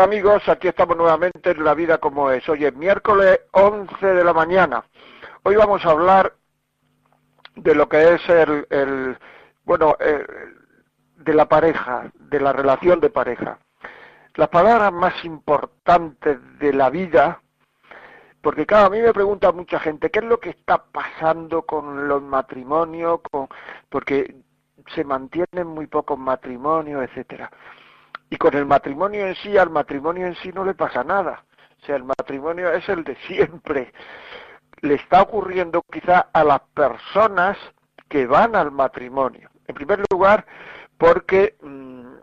Amigos, aquí estamos nuevamente en La Vida como es. Hoy es miércoles 11 de la mañana. Hoy vamos a hablar de lo que es el, el bueno, de la pareja, de la relación de pareja. Las palabras más importantes de la vida, porque claro, a mí me pregunta mucha gente, ¿qué es lo que está pasando con los matrimonios? Con, porque se mantienen muy pocos matrimonios, etcétera. Y con el matrimonio en sí, al matrimonio en sí no le pasa nada. O sea, el matrimonio es el de siempre. Le está ocurriendo quizá a las personas que van al matrimonio. En primer lugar, porque mmm,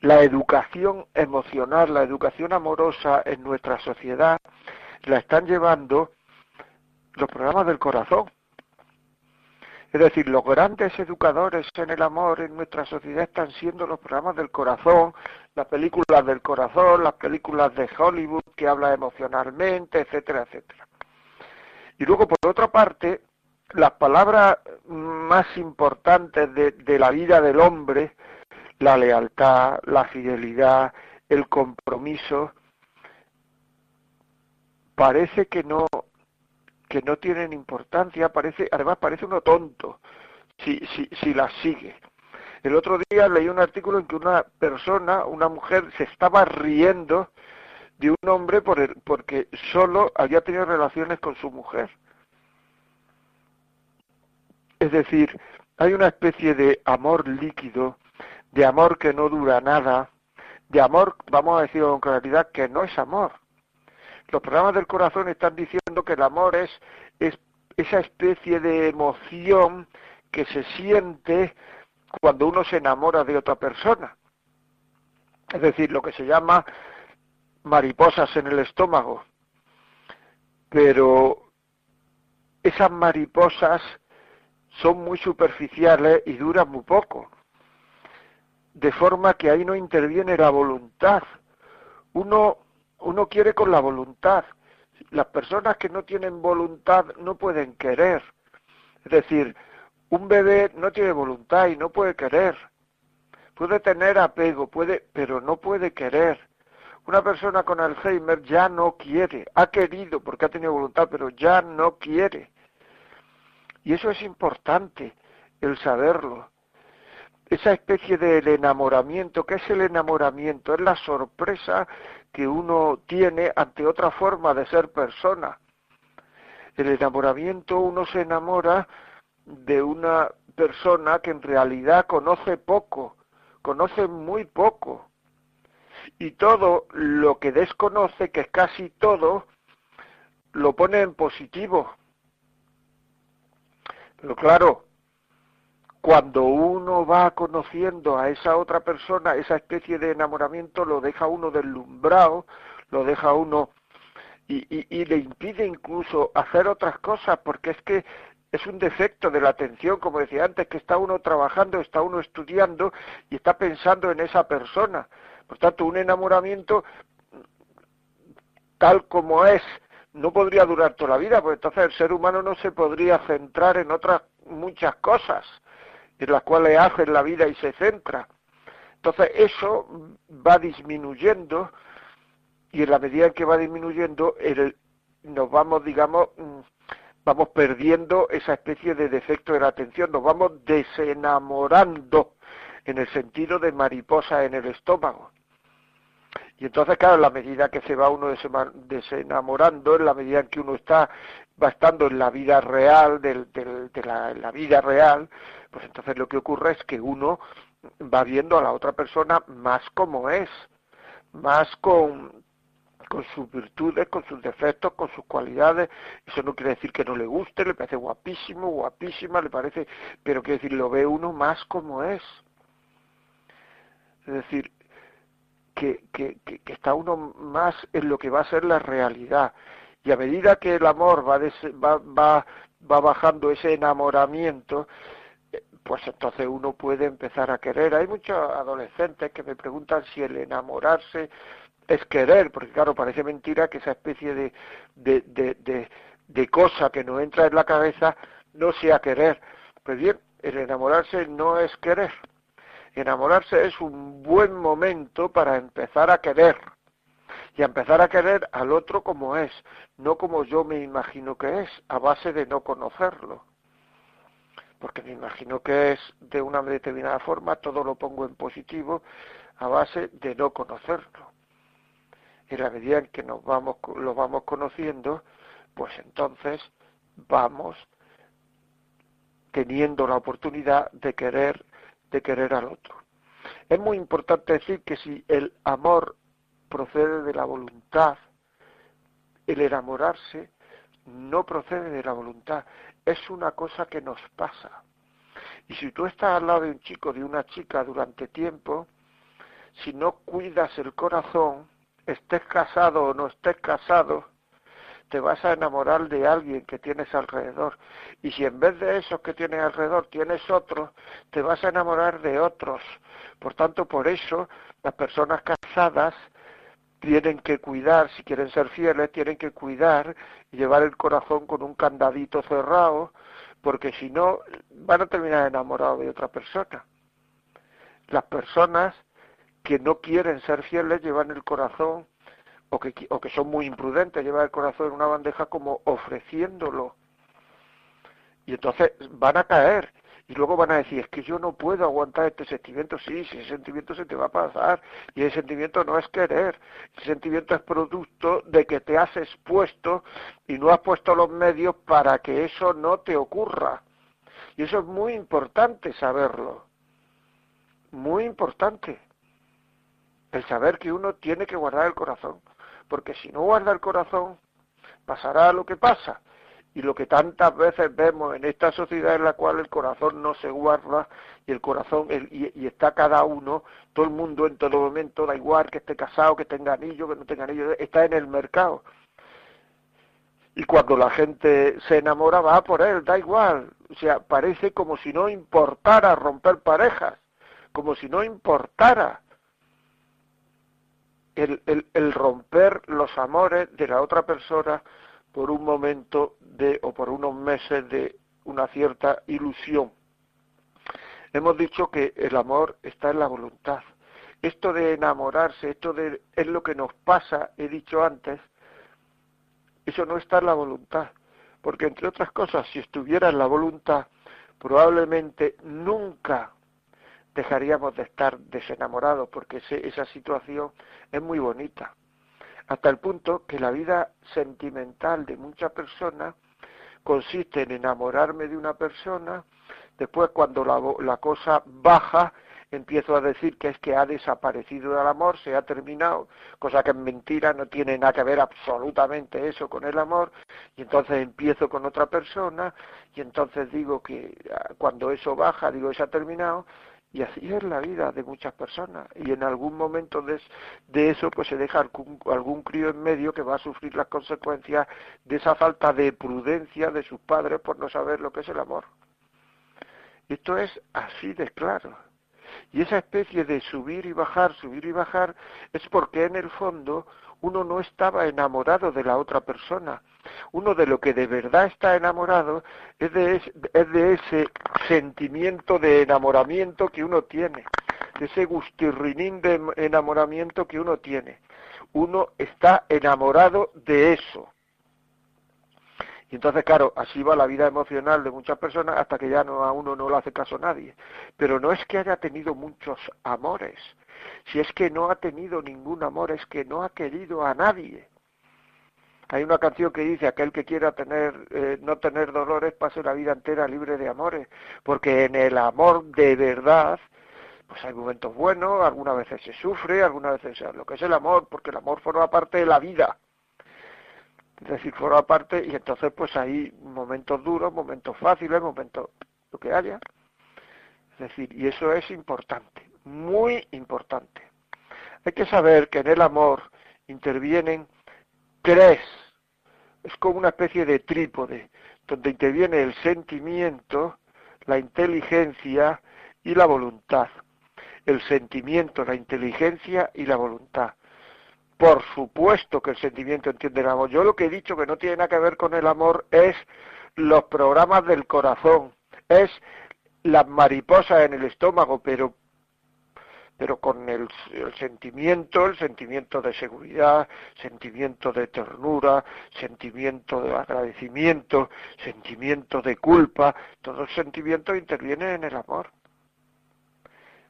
la educación emocional, la educación amorosa en nuestra sociedad la están llevando los programas del corazón. Es decir, los grandes educadores en el amor en nuestra sociedad están siendo los programas del corazón, las películas del corazón, las películas de Hollywood que habla emocionalmente, etcétera, etcétera. Y luego, por otra parte, las palabras más importantes de, de la vida del hombre, la lealtad, la fidelidad, el compromiso, parece que no que no tienen importancia, parece, además parece uno tonto si, si, si las sigue. El otro día leí un artículo en que una persona, una mujer, se estaba riendo de un hombre porque solo había tenido relaciones con su mujer. Es decir, hay una especie de amor líquido, de amor que no dura nada, de amor, vamos a decir con claridad, que no es amor. Los programas del corazón están diciendo que el amor es, es esa especie de emoción que se siente cuando uno se enamora de otra persona. Es decir, lo que se llama mariposas en el estómago. Pero esas mariposas son muy superficiales y duran muy poco. De forma que ahí no interviene la voluntad. Uno uno quiere con la voluntad. Las personas que no tienen voluntad no pueden querer. Es decir, un bebé no tiene voluntad y no puede querer. Puede tener apego, puede, pero no puede querer. Una persona con Alzheimer ya no quiere, ha querido porque ha tenido voluntad, pero ya no quiere. Y eso es importante, el saberlo. Esa especie del enamoramiento, ¿qué es el enamoramiento? Es la sorpresa que uno tiene ante otra forma de ser persona. El enamoramiento uno se enamora de una persona que en realidad conoce poco, conoce muy poco. Y todo lo que desconoce, que es casi todo, lo pone en positivo. Pero claro, cuando uno va conociendo a esa otra persona, esa especie de enamoramiento lo deja uno deslumbrado, lo deja uno y, y, le impide incluso hacer otras cosas, porque es que es un defecto de la atención, como decía antes, que está uno trabajando, está uno estudiando y está pensando en esa persona. Por tanto, un enamoramiento tal como es no podría durar toda la vida, porque entonces el ser humano no se podría centrar en otras muchas cosas en las cuales hace la vida y se centra. Entonces eso va disminuyendo y en la medida en que va disminuyendo nos vamos, digamos, vamos perdiendo esa especie de defecto de la atención, nos vamos desenamorando en el sentido de mariposa en el estómago. Y entonces, claro, en la medida que se va uno desenamorando, en la medida en que uno está va estando en la vida real, del, del, de la, la vida real, pues entonces lo que ocurre es que uno va viendo a la otra persona más como es, más con, con sus virtudes, con sus defectos, con sus cualidades. Eso no quiere decir que no le guste, le parece guapísimo, guapísima, le parece, pero quiere decir, lo ve uno más como es. Es decir, que, que, que, está uno más en lo que va a ser la realidad. Y a medida que el amor va, va, va, va bajando ese enamoramiento, pues entonces uno puede empezar a querer. Hay muchos adolescentes que me preguntan si el enamorarse es querer, porque claro, parece mentira que esa especie de, de, de, de, cosa que nos entra en la cabeza no sea querer. Pues bien, el enamorarse no es querer. Enamorarse es un buen momento para empezar a querer. Y a empezar a querer al otro como es, no como yo me imagino que es, a base de no conocerlo. Porque me imagino que es de una determinada forma, todo lo pongo en positivo, a base de no conocerlo. Y la medida en que nos vamos, lo vamos conociendo, pues entonces vamos teniendo la oportunidad de querer de querer al otro. Es muy importante decir que si el amor procede de la voluntad, el enamorarse no procede de la voluntad, es una cosa que nos pasa. Y si tú estás al lado de un chico, de una chica durante tiempo, si no cuidas el corazón, estés casado o no estés casado, te vas a enamorar de alguien que tienes alrededor. Y si en vez de esos que tienes alrededor tienes otros, te vas a enamorar de otros. Por tanto, por eso las personas casadas tienen que cuidar, si quieren ser fieles, tienen que cuidar y llevar el corazón con un candadito cerrado, porque si no, van a terminar enamorados de otra persona. Las personas que no quieren ser fieles llevan el corazón o que, o que son muy imprudentes, llevan el corazón en una bandeja como ofreciéndolo. Y entonces van a caer y luego van a decir, es que yo no puedo aguantar este sentimiento, sí, si ese sentimiento se te va a pasar, y ese sentimiento no es querer, ese sentimiento es producto de que te has expuesto y no has puesto los medios para que eso no te ocurra. Y eso es muy importante saberlo, muy importante, el saber que uno tiene que guardar el corazón porque si no guarda el corazón, pasará lo que pasa. Y lo que tantas veces vemos en esta sociedad en la cual el corazón no se guarda y el corazón y, está cada uno, todo el mundo en todo momento, da igual que esté casado, que tenga anillo, que no tenga anillo, está en el mercado. Y cuando la gente se enamora va por él, da igual. O sea, parece como si no importara romper parejas, como si no importara el, el, romper los amores de la otra persona por un momento de o por unos meses de una cierta ilusión. Hemos dicho que el amor está en la voluntad. Esto de enamorarse, esto de es lo que nos pasa, he dicho antes, eso no está en la voluntad, porque entre otras cosas, si estuviera en la voluntad, probablemente nunca dejaríamos de estar desenamorados porque esa situación es muy bonita. Hasta el punto que la vida sentimental de muchas personas consiste en enamorarme de una persona, después cuando la, cosa baja, empiezo a decir que es que ha desaparecido el amor, se ha terminado, cosa que es mentira, no tiene nada que ver absolutamente eso con el amor, y entonces empiezo con otra persona, y entonces digo que ah, cuando eso baja, digo se ha terminado, y así es la vida de muchas personas. Y en algún momento de, eso pues se deja algún, algún crío en medio que va a sufrir las consecuencias de esa falta de prudencia de sus padres por no saber lo que es el amor. Esto es así de claro. Y esa especie de subir y bajar, subir y bajar, es porque en el fondo uno no estaba enamorado de la otra persona. Uno de lo que de verdad está enamorado es de, es de ese sentimiento de enamoramiento que uno tiene, de ese gustirrinín de enamoramiento que uno tiene. Uno está enamorado de eso. Y entonces, claro, así va la vida emocional de muchas personas hasta que ya no, a uno no le hace caso nadie. Pero no es que haya tenido muchos amores, si es que no ha tenido ningún amor, es que no ha querido a nadie. Hay una canción que dice, aquel que quiera tener, eh, no tener dolores, pase la vida entera libre de amores, porque en el amor de verdad, pues hay momentos buenos, algunas veces se sufre, algunas veces lo que es el amor, porque el amor forma parte de la vida. Es decir, forma parte, y entonces pues hay momentos duros, momentos fáciles, momentos lo que haya. Es decir, y eso es importante muy importante. Hay que saber que en el amor intervienen tres, es como una especie de trípode, donde interviene el sentimiento, la inteligencia y la voluntad. El sentimiento, la inteligencia y la voluntad. Por supuesto que el sentimiento entiende el amor. Yo lo que he dicho que no tiene nada que ver con el amor es los programas del corazón, es las mariposas en el estómago, pero pero con el, sentimiento, el sentimiento de seguridad, sentimiento de ternura, sentimiento de agradecimiento, sentimiento de culpa, todos los sentimientos intervienen en el amor.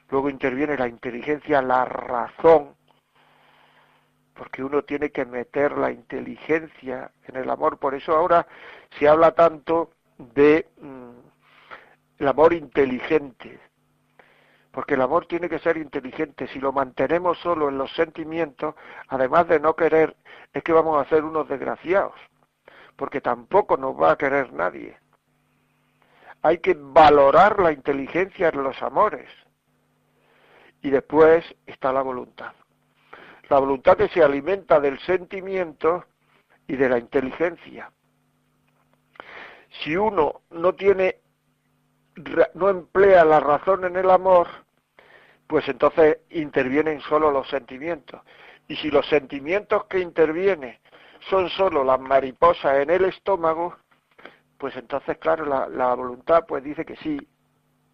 Luego interviene la inteligencia, la razón, porque uno tiene que meter la inteligencia en el amor. Por eso ahora se habla tanto de mm, el amor inteligente, porque el amor tiene que ser inteligente. Si lo mantenemos solo en los sentimientos, además de no querer, es que vamos a ser unos desgraciados, porque tampoco nos va a querer nadie. Hay que valorar la inteligencia en los amores. Y después está la voluntad. La voluntad que se alimenta del sentimiento y de la inteligencia. Si uno no tiene no emplea la razón en el amor, pues entonces intervienen solo los sentimientos. Y si los sentimientos que intervienen son solo las mariposas en el estómago, pues entonces, claro, la, voluntad pues dice que sí,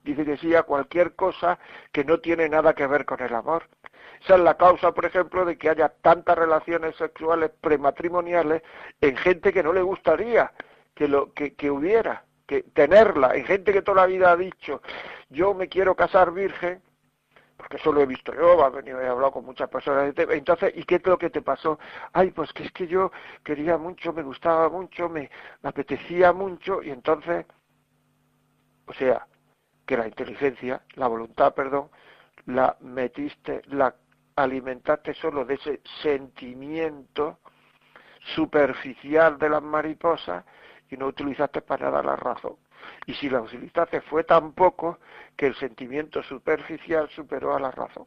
dice que sí a cualquier cosa que no tiene nada que ver con el amor. Esa es la causa, por ejemplo, de que haya tantas relaciones sexuales prematrimoniales en gente que no le gustaría que, lo, que, que hubiera que tenerla. Hay gente que toda la vida ha dicho, yo me quiero casar virgen, porque eso lo he visto yo, he hablado con muchas personas. Entonces, ¿y qué es lo que te pasó? Ay, pues que es que yo quería mucho, me gustaba mucho, me, me apetecía mucho, y entonces, o sea, que la inteligencia, la voluntad, perdón, la metiste, la alimentaste solo de ese sentimiento superficial de las mariposas y no utilizaste para nada la razón. Y si la utilizaste fue tan poco que el sentimiento superficial superó a la razón.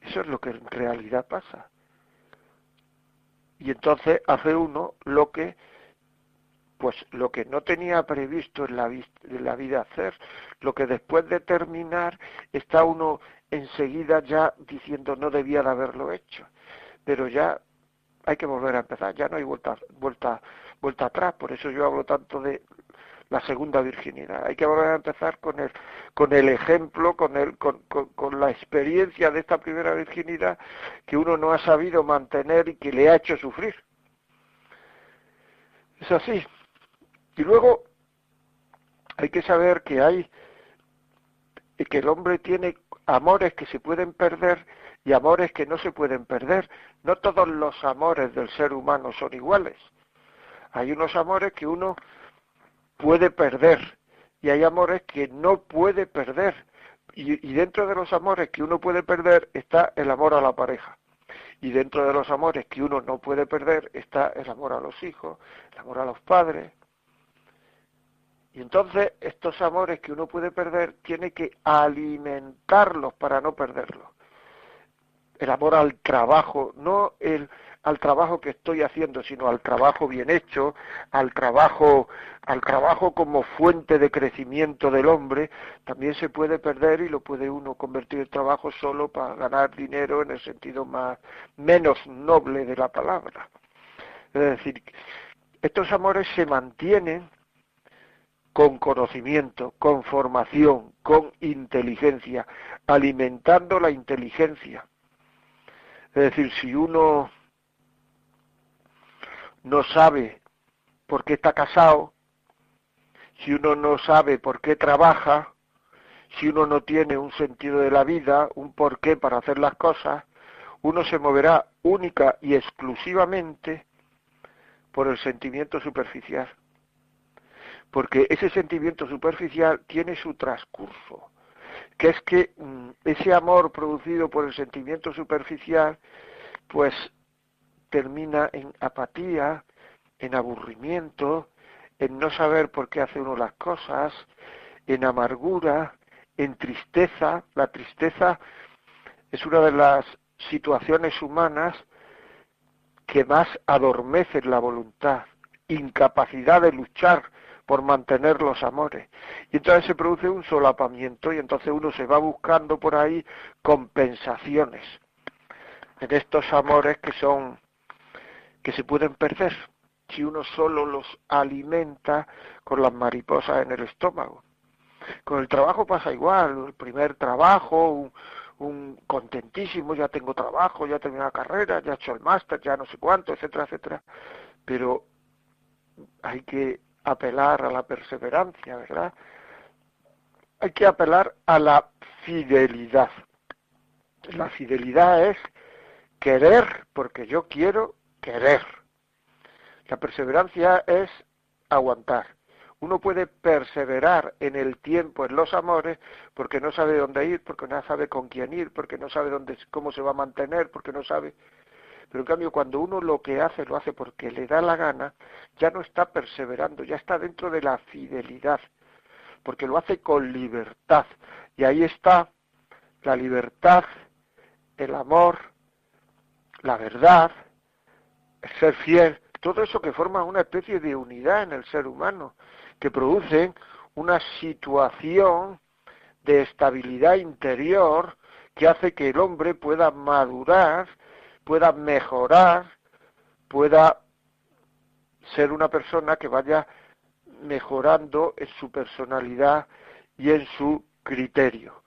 Eso es lo que en realidad pasa. Y entonces hace uno lo que pues lo que no tenía previsto en la, en la vida hacer, lo que después de terminar está uno enseguida ya diciendo no debía de haberlo hecho, pero ya hay que volver a empezar, ya no hay vuelta, vuelta vuelta atrás, por eso yo hablo tanto de la segunda virginidad. Hay que volver a empezar con el, con el ejemplo, con, el, con, con, la experiencia de esta primera virginidad que uno no ha sabido mantener y que le ha hecho sufrir. Es así. Y luego hay que saber que hay que el hombre tiene amores que se pueden perder y amores que no se pueden perder. No todos los amores del ser humano son iguales. Hay unos amores que uno puede perder y hay amores que no puede perder. Y, dentro de los amores que uno puede perder está el amor a la pareja. Y dentro de los amores que uno no puede perder está el amor a los hijos, el amor a los padres. Y entonces estos amores que uno puede perder tiene que alimentarlos para no perderlos. El amor al trabajo, no el al trabajo que estoy haciendo, sino al trabajo bien hecho, al trabajo, al trabajo como fuente de crecimiento del hombre, también se puede perder y lo puede uno convertir el trabajo solo para ganar dinero en el sentido más menos noble de la palabra. Es decir, estos amores se mantienen con conocimiento, con formación, con inteligencia, alimentando la inteligencia. Es decir, si uno no sabe por qué está casado, si uno no sabe por qué trabaja, si uno no tiene un sentido de la vida, un porqué para hacer las cosas, uno se moverá única y exclusivamente por el sentimiento superficial. Porque ese sentimiento superficial tiene su transcurso, que es que mm, ese amor producido por el sentimiento superficial, pues termina en apatía, en aburrimiento, en no saber por qué hace uno las cosas, en amargura, en tristeza. La tristeza es una de las situaciones humanas que más adormecen la voluntad, incapacidad de luchar por mantener los amores. Y entonces se produce un solapamiento y entonces uno se va buscando por ahí compensaciones en estos amores que son que se pueden perder si uno solo los alimenta con las mariposas en el estómago. Con el trabajo pasa igual, el primer trabajo, un, contentísimo, ya tengo trabajo, ya tengo la carrera, ya he hecho el máster, ya no sé cuánto, etcétera, etcétera. Pero hay que apelar a la perseverancia, ¿verdad? Hay que apelar a la fidelidad. La fidelidad es querer porque yo quiero querer. La perseverancia es aguantar. Uno puede perseverar en el tiempo, en los amores, porque no sabe dónde ir, porque no sabe con quién ir, porque no sabe cómo se va a mantener, porque no sabe. Pero en cambio, cuando uno lo que hace lo hace porque le da la gana, ya no está perseverando, ya está dentro de la fidelidad, porque lo hace con libertad. Y ahí está la libertad, el amor, la verdad, ser fiel, todo eso que forma una especie de unidad en el ser humano, que produce una situación de estabilidad interior que hace que el hombre pueda madurar, pueda mejorar, pueda ser una persona que vaya mejorando en su personalidad y en su criterio.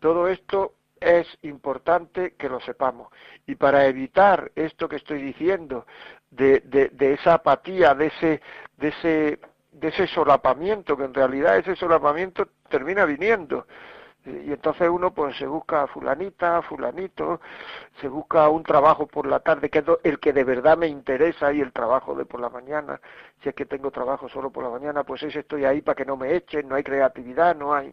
Todo esto es importante que lo sepamos. Y para evitar esto que estoy diciendo, de, de, esa apatía, de ese, de, ese, de ese solapamiento, que en realidad ese solapamiento termina viniendo. Y entonces uno pues se busca a fulanita, fulanito, se busca un trabajo por la tarde, que es el que de verdad me interesa y el trabajo de por la mañana. Si es que tengo trabajo solo por la mañana, pues ese estoy ahí para que no me echen, no hay creatividad, no hay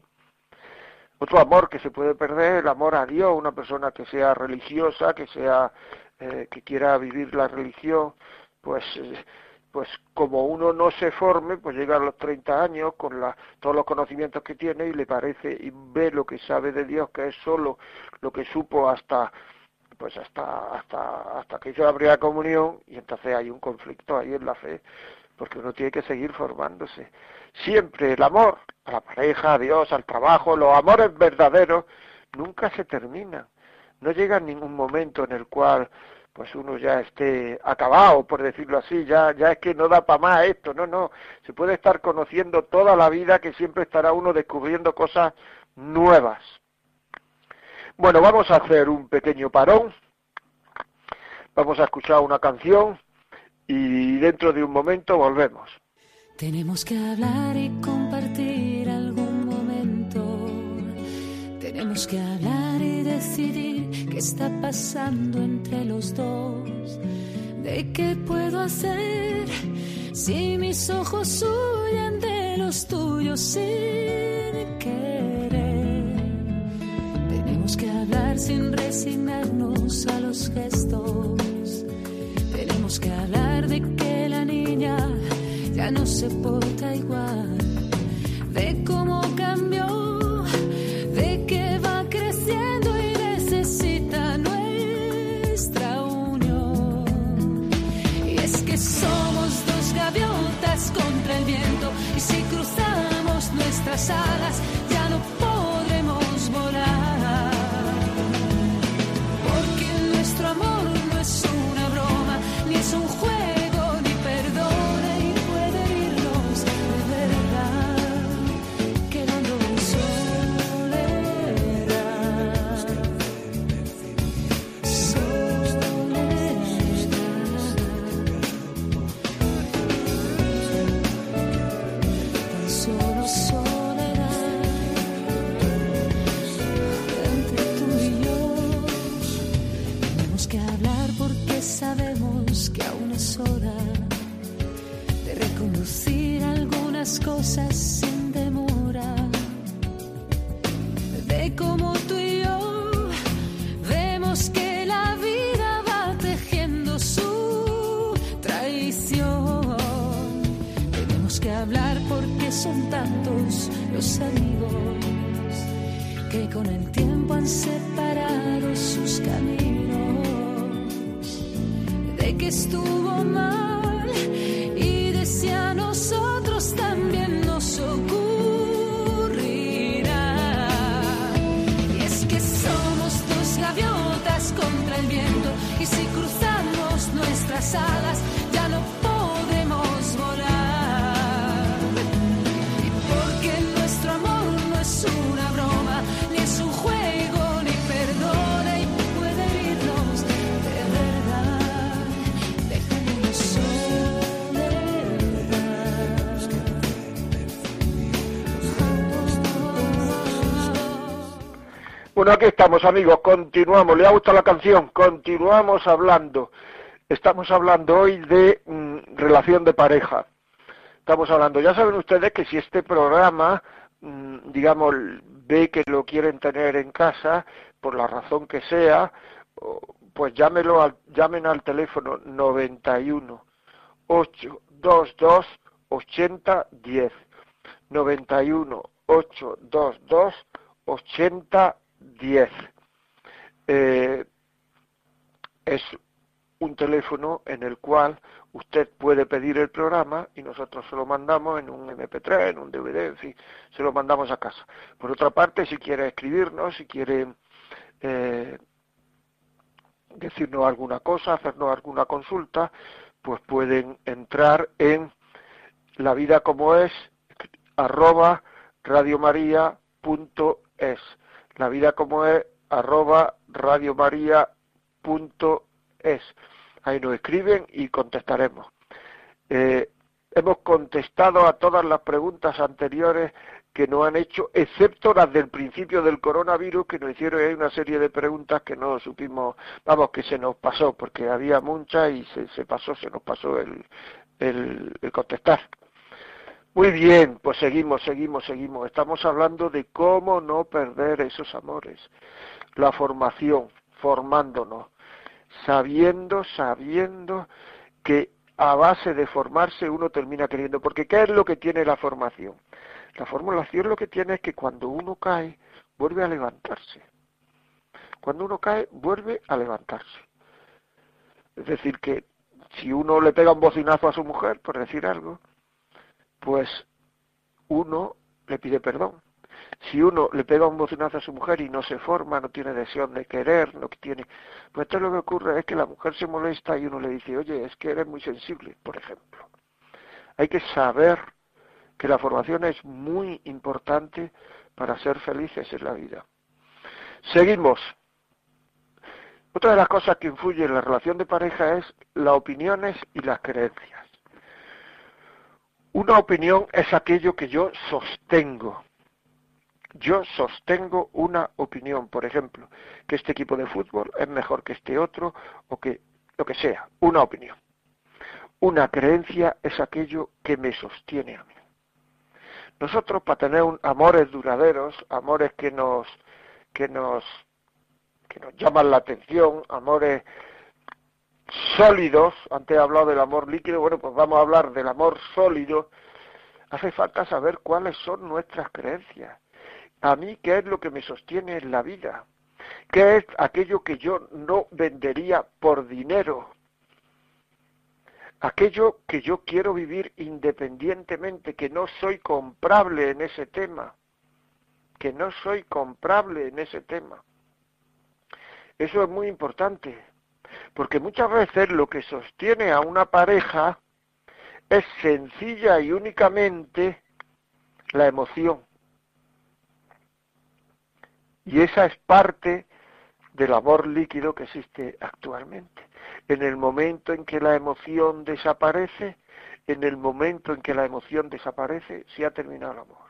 otro amor que se puede perder, el amor a Dios, una persona que sea religiosa, que sea eh, que quiera vivir la religión, pues eh, pues como uno no se forme, pues llega a los 30 años con todos los conocimientos que tiene y le parece y ve lo que sabe de Dios, que es solo lo que supo hasta pues hasta hasta hasta que hizo la primera comunión y entonces hay un conflicto ahí en la fe porque uno tiene que seguir formándose siempre el amor a la pareja, a Dios, al trabajo, los amores verdaderos nunca se terminan. No llega ningún momento en el cual pues uno ya esté acabado, por decirlo así, ya, ya es que no da para más esto, no, no, se puede estar conociendo toda la vida que siempre estará uno descubriendo cosas nuevas. Bueno, vamos a hacer un pequeño parón, vamos a escuchar una canción y dentro de un momento volvemos. Tenemos que hablar y compartir algún momento. Tenemos que hablar y decidir qué está pasando entre los dos. ¿De qué puedo hacer si mis ojos huyen de los tuyos sin querer? Tenemos que hablar sin resignarnos a los gestos. Tenemos que hablar de que la niña ya no se porta igual, de cómo cambió, de que va creciendo y necesita nuestra unión. Y es que somos Bueno, aquí estamos amigos, continuamos, ¿le ha gustado la canción? Continuamos hablando. Estamos hablando hoy de mm, relación de pareja. Estamos hablando, ya saben ustedes que si este programa, mm, digamos, ve que lo quieren tener en casa, por la razón que sea, pues llámelo al, llamen al teléfono 91 822 8010 91 822 80 10. Eh, es un teléfono en el cual usted puede pedir el programa y nosotros se lo mandamos en un MP3, en un DVD, en fin, se lo mandamos a casa. Por otra parte, si quiere escribirnos, si quiere eh, decirnos alguna cosa, hacernos alguna consulta, pues pueden entrar en la vida como es arroba radiomaria.es la vida como es arroba radiomaria.es. Ahí nos escriben y contestaremos. Eh, hemos contestado a todas las preguntas anteriores que nos han hecho, excepto las del principio del coronavirus, que nos hicieron hay una serie de preguntas que no supimos, vamos, que se nos pasó, porque había muchas y se, pasó, se nos pasó el contestar. Muy bien, pues seguimos, seguimos, seguimos. Estamos hablando de cómo no perder esos amores. La formación, formándonos, sabiendo, sabiendo que a base de formarse uno termina queriendo. Porque ¿qué es lo que tiene la formación? La formación lo que tiene es que cuando uno cae, vuelve a levantarse. Cuando uno cae, vuelve a levantarse. Es decir, que si uno le pega un bocinazo a su mujer, por decir algo, pues uno le pide perdón. Si uno le pega un bocinazo a su mujer y no se forma, no tiene deseo de querer, no tiene, pues entonces lo que ocurre es que la mujer se molesta y uno le dice, oye, es que eres muy sensible, por ejemplo. Hay que saber que la formación es muy importante para ser felices en la vida. Seguimos. Otra de las cosas que influye en la relación de pareja es las opiniones y las creencias. Una opinión es aquello que yo sostengo. Yo sostengo una opinión, por ejemplo, que este equipo de fútbol es mejor que este otro o que lo que sea, una opinión. Una creencia es aquello que me sostiene a mí. Nosotros para tener un, amores duraderos, amores que nos que nos que nos llaman la atención, amores sólidos, antes he hablado del amor líquido, bueno, pues vamos a hablar del amor sólido, hace falta saber cuáles son nuestras creencias. A mí, ¿qué es lo que me sostiene en la vida? ¿Qué es aquello que yo no vendería por dinero? Aquello que yo quiero vivir independientemente, que no soy comprable en ese tema, que no soy comprable en ese tema. Eso es muy importante. Porque muchas veces lo que sostiene a una pareja es sencilla y únicamente la emoción. Y esa es parte del amor líquido que existe actualmente. En el momento en que la emoción desaparece, en el momento en que la emoción desaparece, se ha terminado el amor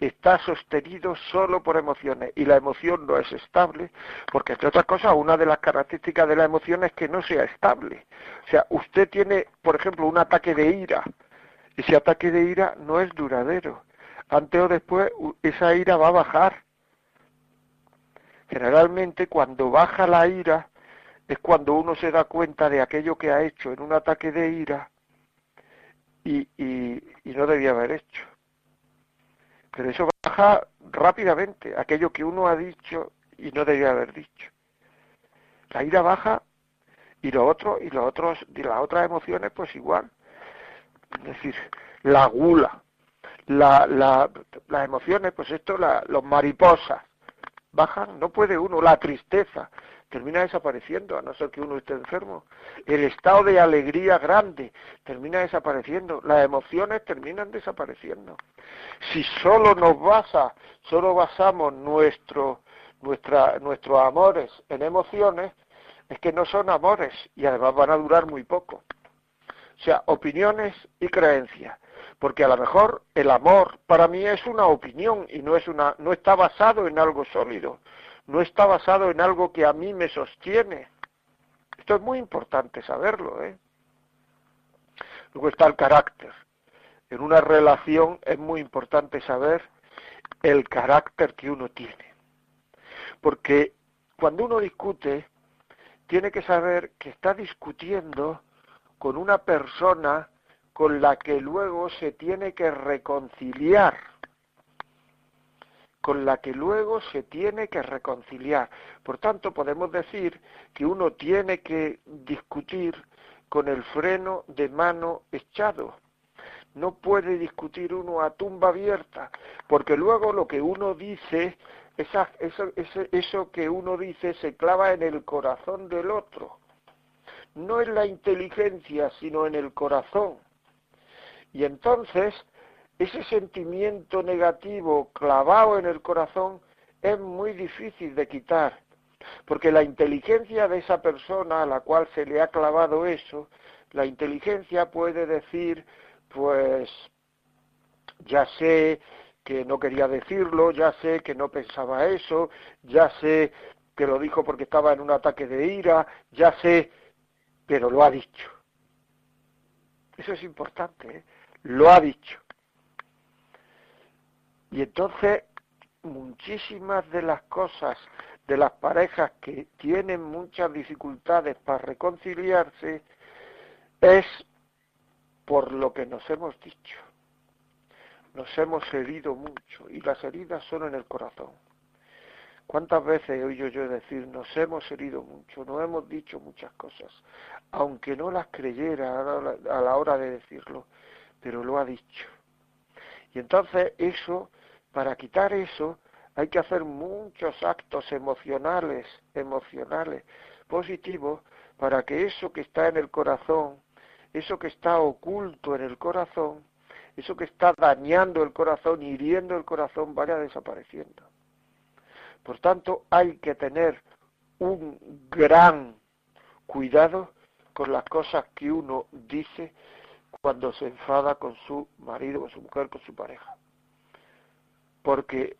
está sostenido solo por emociones y la emoción no es estable, porque entre otras cosas una de las características de la emoción es que no sea estable. O sea, usted tiene, por ejemplo, un ataque de ira, ese ataque de ira no es duradero. Antes o después esa ira va a bajar. Generalmente cuando baja la ira es cuando uno se da cuenta de aquello que ha hecho en un ataque de ira y, y no debía haber hecho. Pero eso baja rápidamente, aquello que uno ha dicho y no debía haber dicho. La ira baja y lo otro, y los otros, y las otras emociones, pues igual. Es decir, la gula, la, la, las emociones, pues esto, los mariposas, bajan, no puede uno, la tristeza, termina desapareciendo, a no ser que uno esté enfermo. El estado de alegría grande termina desapareciendo, las emociones terminan desapareciendo. Si solo nos basa, solo basamos nuestro, nuestros amores en emociones, es que no son amores y además van a durar muy poco. O sea, opiniones y creencias. Porque a lo mejor el amor para mí es una opinión y no es una, no está basado en algo sólido, no está basado en algo que a mí me sostiene. Esto es muy importante saberlo, ¿eh? Luego está el carácter. En una relación es muy importante saber el carácter que uno tiene. Porque cuando uno discute, tiene que saber que está discutiendo con una persona con la que luego se tiene que reconciliar, con la que luego se tiene que reconciliar. Por tanto, podemos decir que uno tiene que discutir con el freno de mano echado. No puede discutir uno a tumba abierta, porque luego lo que uno dice eso, eso que uno dice se clava en el corazón del otro. No en la inteligencia, sino en el corazón. Y entonces, ese sentimiento negativo clavado en el corazón es muy difícil de quitar, porque la inteligencia de esa persona a la cual se le ha clavado eso, la inteligencia puede decir, pues, ya sé que no quería decirlo, ya sé que no pensaba eso, ya sé que lo dijo porque estaba en un ataque de ira, ya sé, pero lo ha dicho. Eso es importante, ¿eh? lo ha dicho. Y entonces, muchísimas de las cosas de las parejas que tienen muchas dificultades para reconciliarse es por lo que nos hemos dicho nos hemos herido mucho y las heridas son en el corazón. ¿Cuántas veces he oído yo decir, nos hemos herido mucho, nos hemos dicho muchas cosas, aunque no las creyera a la hora de decirlo, pero lo ha dicho. Y entonces eso, para quitar eso, hay que hacer muchos actos emocionales, emocionales, positivos, para que eso que está en el corazón, eso que está oculto en el corazón, eso que está dañando el corazón, hiriendo el corazón, vaya desapareciendo. Por tanto, hay que tener un gran cuidado con las cosas que uno dice cuando se enfada con su marido, con su mujer, con su pareja. Porque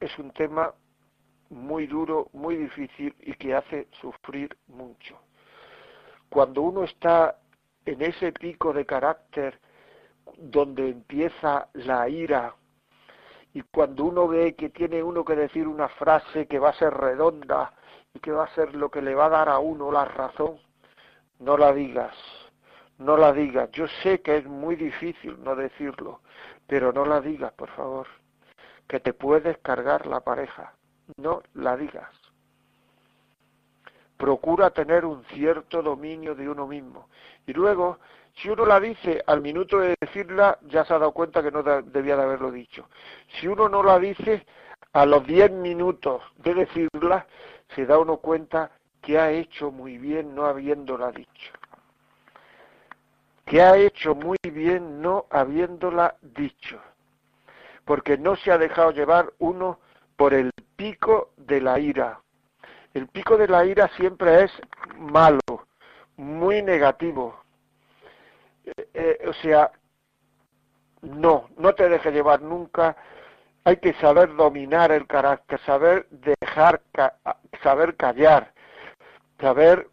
es un tema muy duro, muy difícil y que hace sufrir mucho. Cuando uno está en ese pico de carácter donde empieza la ira y cuando uno ve que tiene uno que decir una frase que va a ser redonda y que va a ser lo que le va a dar a uno la razón, no la digas, no la digas. Yo sé que es muy difícil no decirlo, pero no la digas, por favor, que te puedes cargar la pareja, no la digas. Procura tener un cierto dominio de uno mismo. Y luego, si uno la dice al minuto de decirla, ya se ha dado cuenta que no debía de haberlo dicho. Si uno no la dice, a los diez minutos de decirla, se da uno cuenta que ha hecho muy bien no habiéndola dicho. Que ha hecho muy bien no habiéndola dicho. Porque no se ha dejado llevar uno por el pico de la ira. El pico de la ira siempre es malo, muy negativo, eh, eh, o sea, no, no te dejes llevar nunca. Hay que saber dominar el carácter, saber dejar, saber callar, saber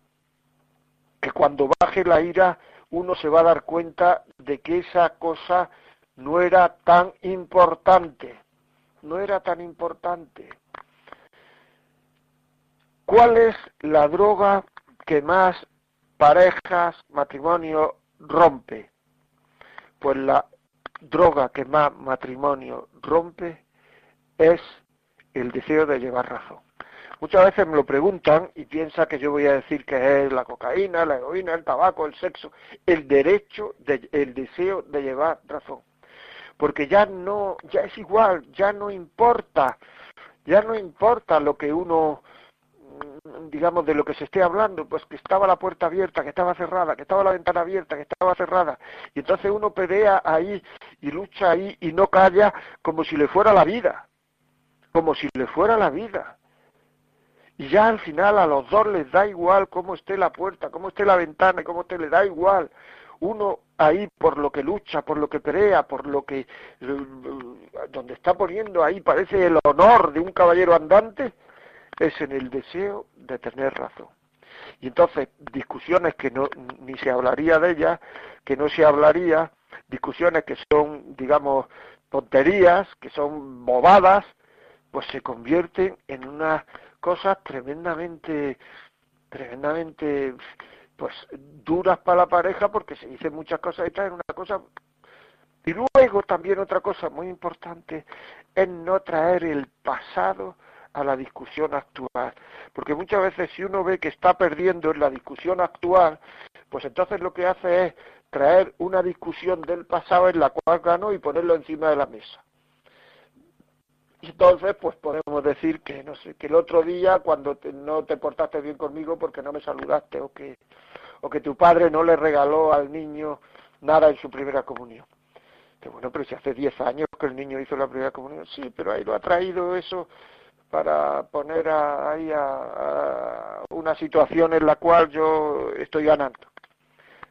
que cuando baje la ira uno se va a dar cuenta de que esa cosa no era tan importante, no era tan importante. ¿Cuál es la droga que más parejas, matrimonio rompe? Pues la droga que más matrimonio rompe es el deseo de llevar razón. Muchas veces me lo preguntan y piensa que yo voy a decir que es la cocaína, la heroína, el tabaco, el sexo, el derecho, de, el deseo de llevar razón. Porque ya no, ya es igual, ya no importa, ya no importa lo que uno mm, digamos, de lo que se esté hablando, pues que estaba la puerta abierta, que estaba cerrada, que estaba la ventana abierta, que estaba cerrada. Y entonces uno pelea ahí y lucha ahí y no calla como si le fuera la vida, como si le fuera la vida. Y ya al final a los dos les da igual cómo esté la puerta, cómo esté la ventana, cómo esté, le da igual. Uno ahí por lo que lucha, por lo que pelea, por lo que eh, donde está poniendo ahí parece el honor de un caballero andante, es en el deseo de tener razón. Y entonces discusiones que no ni se hablaría de ellas, que no se hablaría, discusiones que son, digamos, tonterías, que son bobadas, pues se convierten en una cosas tremendamente, tremendamente, pues duras para la pareja porque se dicen muchas cosas y traen una cosa. Y luego también otra cosa muy importante es no traer el pasado a la discusión actual. Porque muchas veces si uno ve que está perdiendo en la discusión actual, pues entonces lo que hace es traer una discusión del pasado en la cual ganó y ponerlo encima de la mesa. Entonces, pues podemos decir que, no sé, que el otro día cuando no te portaste bien conmigo porque no me saludaste o que, o que tu padre no le regaló al niño nada en su primera comunión. Que bueno, pero si hace 10 años que el niño hizo la primera comunión, sí, pero ahí lo ha traído eso para poner ahí a, una situación en la cual yo estoy ganando.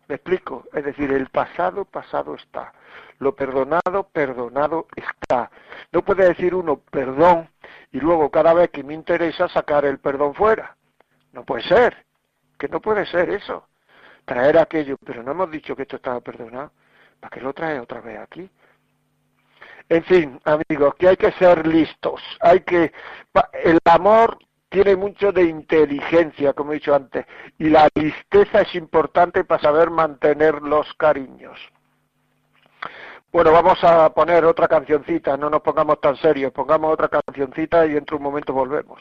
¿Me explico? Es decir, el pasado, pasado está. Lo perdonado, perdonado está. No puede decir uno perdón y luego cada vez que me interesa sacar el perdón fuera. No puede ser. Que no puede ser eso. Traer aquello, pero no hemos dicho que esto estaba perdonado. ¿Para qué lo trae otra vez aquí? En fin, amigos, que hay que ser listos. Hay que el amor tiene mucho de inteligencia, como he dicho antes, y la listeza es importante para saber mantener los cariños. Bueno, vamos a poner otra cancioncita, no nos pongamos tan serios, pongamos otra cancioncita y dentro de un momento volvemos.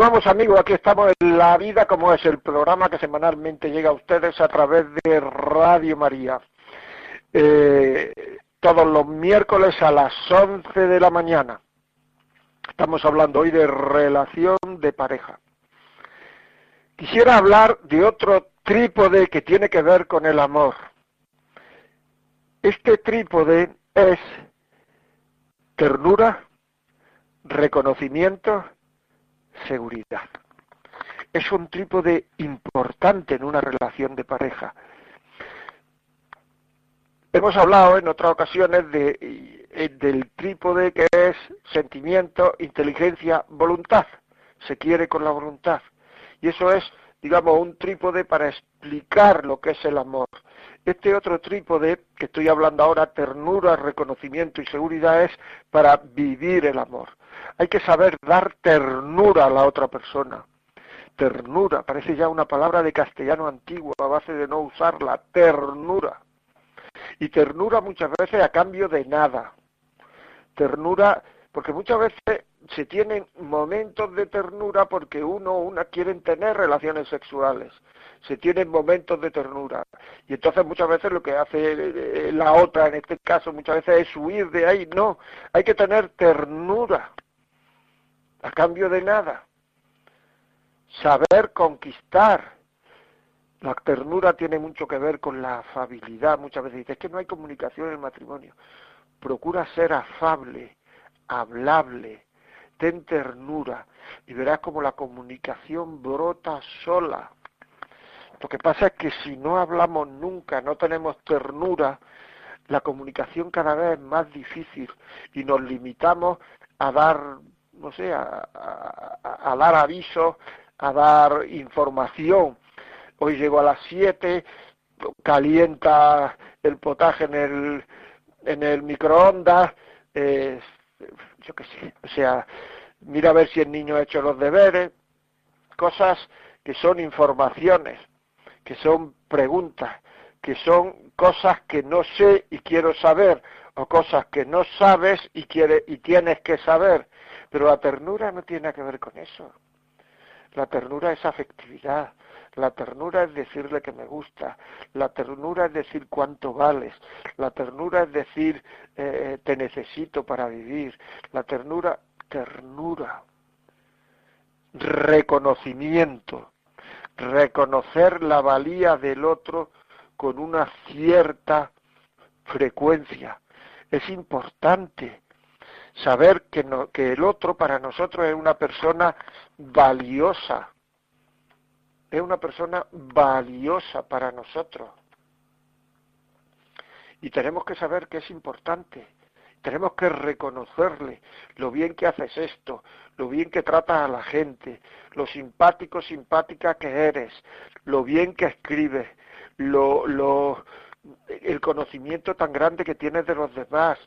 Continuamos amigos, aquí estamos en La Vida como es, el programa que semanalmente llega a ustedes a través de Radio María. Eh, todos los miércoles a las 11 de la mañana. Estamos hablando hoy de relación de pareja. Quisiera hablar de otro trípode que tiene que ver con el amor. Este trípode es ternura, reconocimiento seguridad. Es un trípode importante en una relación de pareja. Hemos hablado en otras ocasiones eh, del trípode que es sentimiento, inteligencia, voluntad. Se quiere con la voluntad. Y eso es, digamos, un trípode para explicar lo que es el amor. Este otro trípode que estoy hablando ahora, ternura, reconocimiento y seguridad, es para vivir el amor. Hay que saber dar ternura a la otra persona. Ternura, parece ya una palabra de castellano antiguo a base de no usarla. Ternura. Y ternura muchas veces a cambio de nada. Ternura, porque muchas veces se tienen momentos de ternura porque uno o una quieren tener relaciones sexuales. Se tienen momentos de ternura. Y entonces muchas veces lo que hace eh, la otra, en este caso, muchas veces es huir de ahí. No, hay que tener ternura a cambio de nada. Saber conquistar. La ternura tiene mucho que ver con la afabilidad. Muchas veces dices, es que no hay comunicación en el matrimonio. Procura ser afable, hablable, ten ternura y verás como la comunicación brota sola. Lo que pasa es que si no hablamos nunca, no tenemos ternura, la comunicación cada vez es más difícil y nos limitamos a dar no sé, a, dar aviso, a dar información. Hoy llego a las 7, calienta el potaje en el, en el microondas, yo qué sé, o sea, mira a ver si el niño ha hecho los deberes, cosas que son informaciones, que son preguntas, que son cosas que no sé y quiero saber, o cosas que no sabes y, quiere, y tienes que saber. Pero la ternura no tiene que ver con eso. La ternura es afectividad. La ternura es decirle que me gusta. La ternura es decir cuánto vales. La ternura es decir eh, te necesito para vivir. La ternura, ternura. Reconocimiento. Reconocer la valía del otro con una cierta frecuencia. Es importante saber que, el otro para nosotros es una persona valiosa, es una persona valiosa para nosotros. Y tenemos que saber que es importante, tenemos que reconocerle lo bien que haces esto, lo bien que tratas a la gente, lo simpático, simpática que eres, lo bien que escribes, lo, el conocimiento tan grande que tienes de los demás,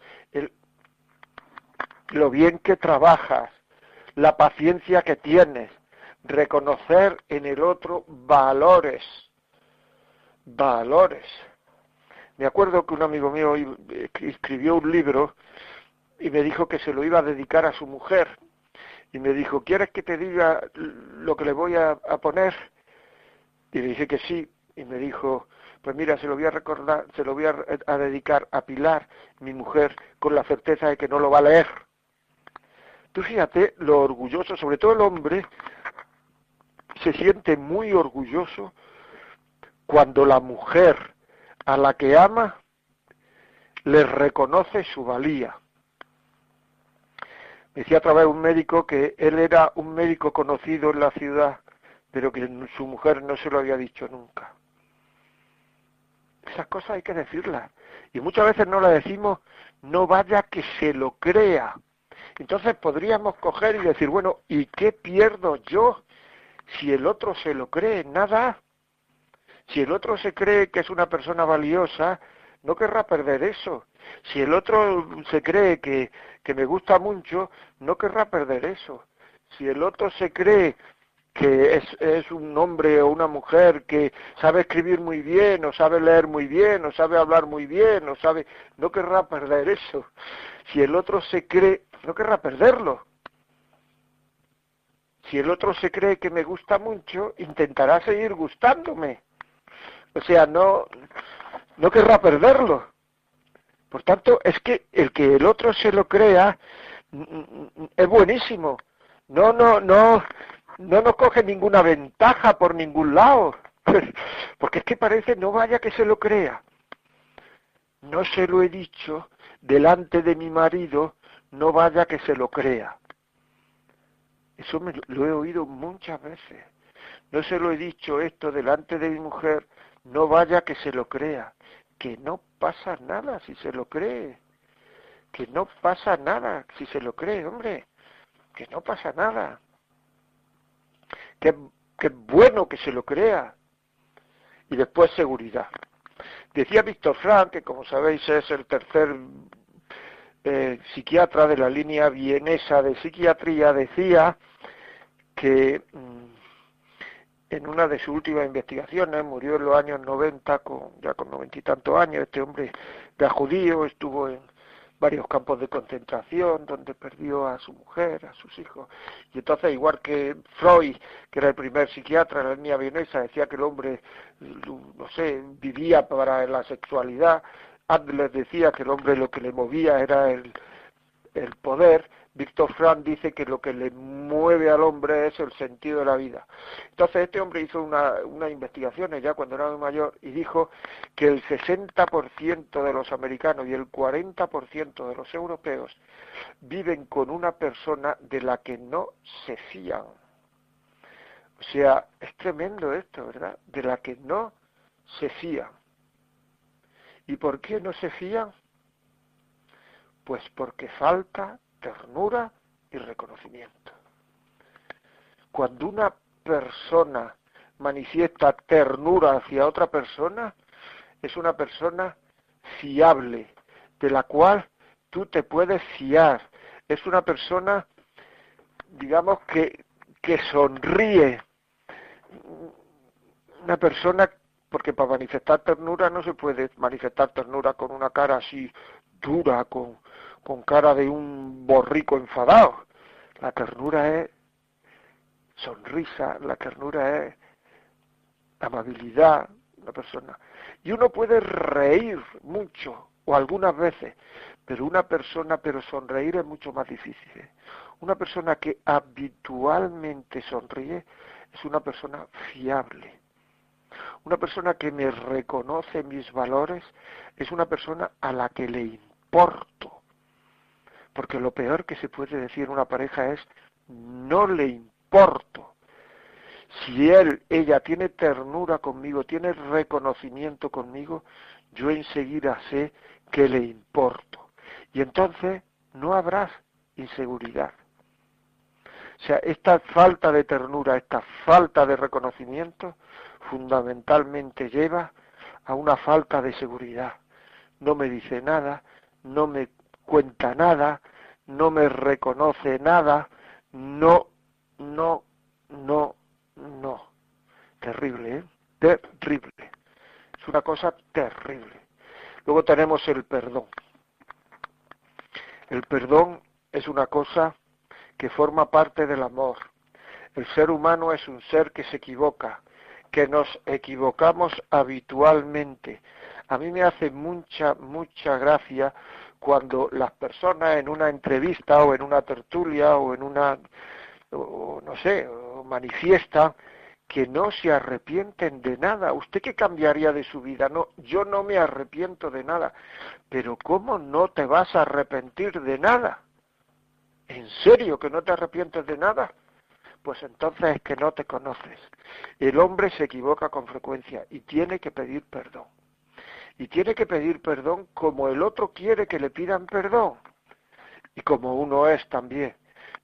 lo bien que trabajas, la paciencia que tienes, reconocer en el otro valores, valores. Me acuerdo que un amigo mío escribió un libro y me dijo que se lo iba a dedicar a su mujer. Y me dijo, ¿quieres que te diga lo que le voy a, poner? Y le dije que sí. Y me dijo, pues mira, se lo voy a recordar, se lo voy a dedicar a Pilar, mi mujer, con la certeza de que no lo va a leer. Tú fíjate lo orgulloso, sobre todo el hombre, se siente muy orgulloso cuando la mujer a la que ama le reconoce su valía. Me decía a través de un médico que él era un médico conocido en la ciudad, pero que su mujer no se lo había dicho nunca. Esas cosas hay que decirlas. Y muchas veces no las decimos, no vaya que se lo crea. Entonces podríamos coger y decir, bueno, ¿y qué pierdo yo si el otro se lo cree? Nada. Si el otro se cree que es una persona valiosa, no querrá perder eso. Si el otro se cree que, que me gusta mucho, no querrá perder eso. Si el otro se cree que es, es, un hombre o una mujer que sabe escribir muy bien, o sabe leer muy bien, o sabe hablar muy bien, o sabe, no querrá perder eso. Si el otro se cree no querrá perderlo. si el otro se cree que me gusta mucho, intentará seguir gustándome. O sea, no, no querrá perderlo. Por tanto, es que el que el otro se lo crea mm, mm, mm, es buenísimo. No, no, no, no nos coge ninguna ventaja por ningún lado. Porque es que parece, no vaya que se lo crea. No se lo he dicho delante de mi marido, no vaya que se lo crea. Eso me lo he oído muchas veces. No se lo he dicho esto delante de mi mujer, no vaya que se lo crea. Que no pasa nada si se lo cree. Que no pasa nada si se lo cree, hombre. Que no pasa nada. Que, que bueno que se lo crea. Y después seguridad. Decía Víctor Frank, que como sabéis es el tercer eh, psiquiatra de la línea vienesa de psiquiatría, decía que mm, en una de sus últimas investigaciones, murió en los años 90, con, ya con noventa y tantos años, este hombre era judío, estuvo en varios campos de concentración donde perdió a su mujer, a sus hijos. Y entonces, igual que Freud, que era el primer psiquiatra en la línea vienesa, decía que el hombre, no sé, vivía para la sexualidad, Adler decía que el hombre lo que le movía era el, poder, Víctor Frank dice que lo que le mueve al hombre es el sentido de la vida. Entonces este hombre hizo una, una investigación ya cuando era muy mayor y dijo que el 60% de los americanos y el 40% de los europeos viven con una persona de la que no se fían. O sea, es tremendo esto, ¿verdad? De la que no se fían. ¿Y por qué no se fían? Pues porque falta ternura y reconocimiento. Cuando una persona manifiesta ternura hacia otra persona, es una persona fiable, de la cual tú te puedes fiar. Es una persona, digamos, que, que sonríe. Una persona porque para manifestar ternura no se puede manifestar ternura con una cara así dura, con, con cara de un borrico enfadado. La ternura es sonrisa, la ternura es amabilidad, una persona. Y uno puede reír mucho, o algunas veces, pero una persona, pero sonreír es mucho más difícil. ¿eh? Una persona que habitualmente sonríe es una persona fiable una persona que me reconoce mis valores es una persona a la que le importo. Porque lo peor que se puede decir una pareja es no le importo. Si él, ella tiene ternura conmigo, tiene reconocimiento conmigo, yo enseguida sé que le importo. Y entonces no habrá inseguridad. O sea, esta falta de ternura, esta falta de reconocimiento, fundamentalmente lleva a una falta de seguridad. No me dice nada, no me cuenta nada, no me reconoce nada, no, no, no, no. Terrible, ¿eh? Terrible. Es una cosa terrible. Luego tenemos el perdón. El perdón es una cosa que forma parte del amor. El ser humano es un ser que se equivoca, que nos equivocamos habitualmente. A mí me hace mucha, mucha gracia cuando las personas en una entrevista o en una tertulia o en una, no sé, manifiestan que no se arrepienten de nada. ¿Usted qué cambiaría de su vida? No, yo no me arrepiento de nada. Pero ¿cómo no te vas a arrepentir de nada? ¿En serio que no te arrepientes de nada? Pues entonces es que no te conoces. El hombre se equivoca con frecuencia y tiene que pedir perdón. Y tiene que pedir perdón como el otro quiere que le pidan perdón. Y como uno es también.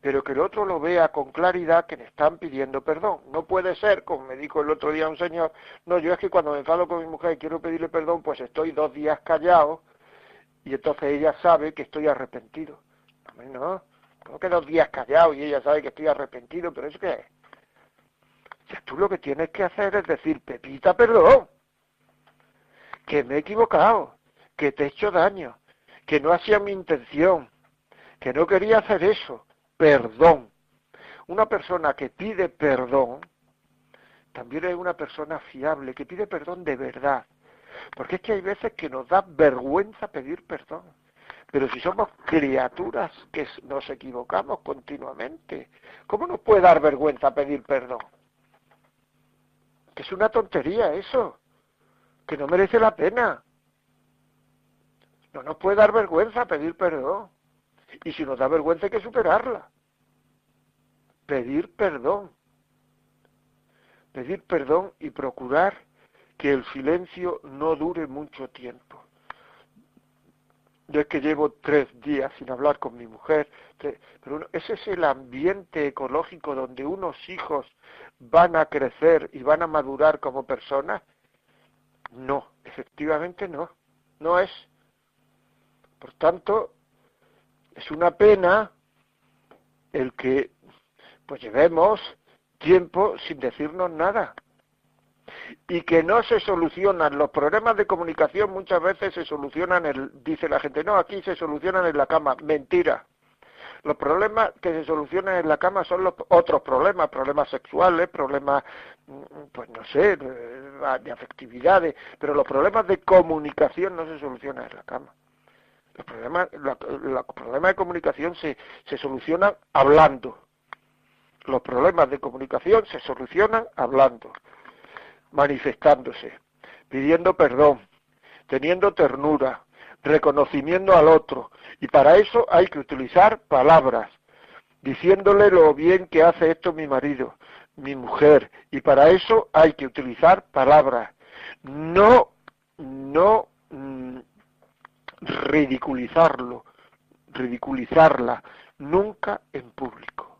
Pero que el otro lo vea con claridad que le están pidiendo perdón. No puede ser, como me dijo el otro día un señor, no, yo es que cuando me enfado con mi mujer y quiero pedirle perdón, pues estoy dos días callado y entonces ella sabe que estoy arrepentido. A mí no, tengo que dos días callado y ella sabe que estoy arrepentido, pero ¿eso qué es? O sea, tú lo que tienes que hacer es decir, Pepita, perdón, que me he equivocado, que te he hecho daño, que no hacía mi intención, que no quería hacer eso, perdón. una persona que pide perdón también es una persona fiable, que pide perdón de verdad. Porque es que hay veces que nos da vergüenza pedir perdón. Pero si somos criaturas que nos equivocamos continuamente, ¿cómo nos puede dar vergüenza pedir perdón? Que es una tontería eso, que no merece la pena. No nos puede dar vergüenza pedir perdón. Y si nos da vergüenza hay que superarla. Pedir perdón. Pedir perdón y procurar que el silencio no dure mucho tiempo. Yo es que llevo tres días sin hablar con mi mujer, ese es el ambiente ecológico donde unos hijos van a crecer y van a madurar como personas. No, efectivamente no, no es. Por tanto, es una pena el que pues llevemos tiempo sin decirnos nada y que no se solucionan. Los problemas de comunicación muchas veces se solucionan el dice la gente no aquí se solucionan en la cama mentira. Los problemas que se solucionan en la cama son los otros problemas problemas sexuales problemas mm, pues no sé de afectividades pero los problemas de comunicación no se solucionan en la cama. Los problemas los problemas de comunicación se se solucionan hablando. Los problemas de comunicación se solucionan hablando manifestándose, pidiendo perdón, teniendo ternura, reconocimiento al otro. Y para eso hay que utilizar palabras, diciéndole lo bien que hace esto mi marido, mi mujer. Y para eso hay que utilizar palabras. No, no mm, ridiculizarlo, ridiculizarla, nunca en público,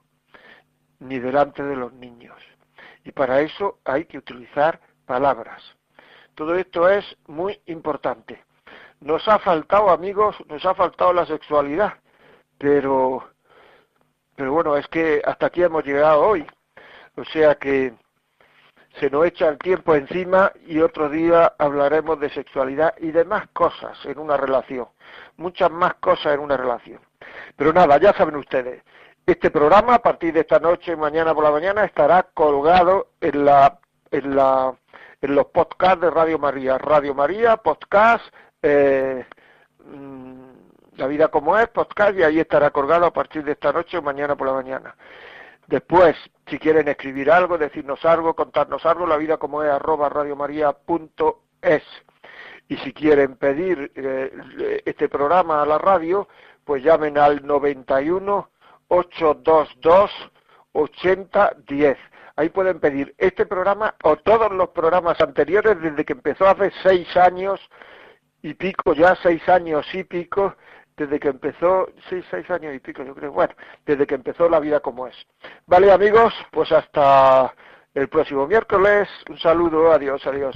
ni delante de los niños y para eso hay que utilizar palabras. Todo esto es muy importante. Nos ha faltado, amigos, nos ha faltado la sexualidad, pero, pero bueno, es que hasta aquí hemos llegado hoy. O sea que se nos echa el tiempo encima y otro día hablaremos de sexualidad y de más cosas en una relación, muchas más cosas en una relación. Pero nada, ya saben ustedes, este programa a partir de esta noche, mañana por la mañana, estará colgado en los podcasts de Radio María. Radio María, podcast, eh, mm, La vida como es, podcast, y ahí estará colgado a partir de esta noche o mañana por la mañana. Después, si quieren escribir algo, decirnos algo, contarnos algo, la vida como es arroba radiomaria.es. Y si quieren pedir eh, este programa a la radio, pues llamen al 91 822 8010. Ahí pueden pedir este programa o todos los programas anteriores desde que empezó hace seis años y pico, ya seis años y pico, desde que empezó, sí, seis años y pico, yo creo, bueno, desde que empezó la vida como es. Vale, amigos, pues hasta el próximo miércoles. Un saludo, adiós, adiós.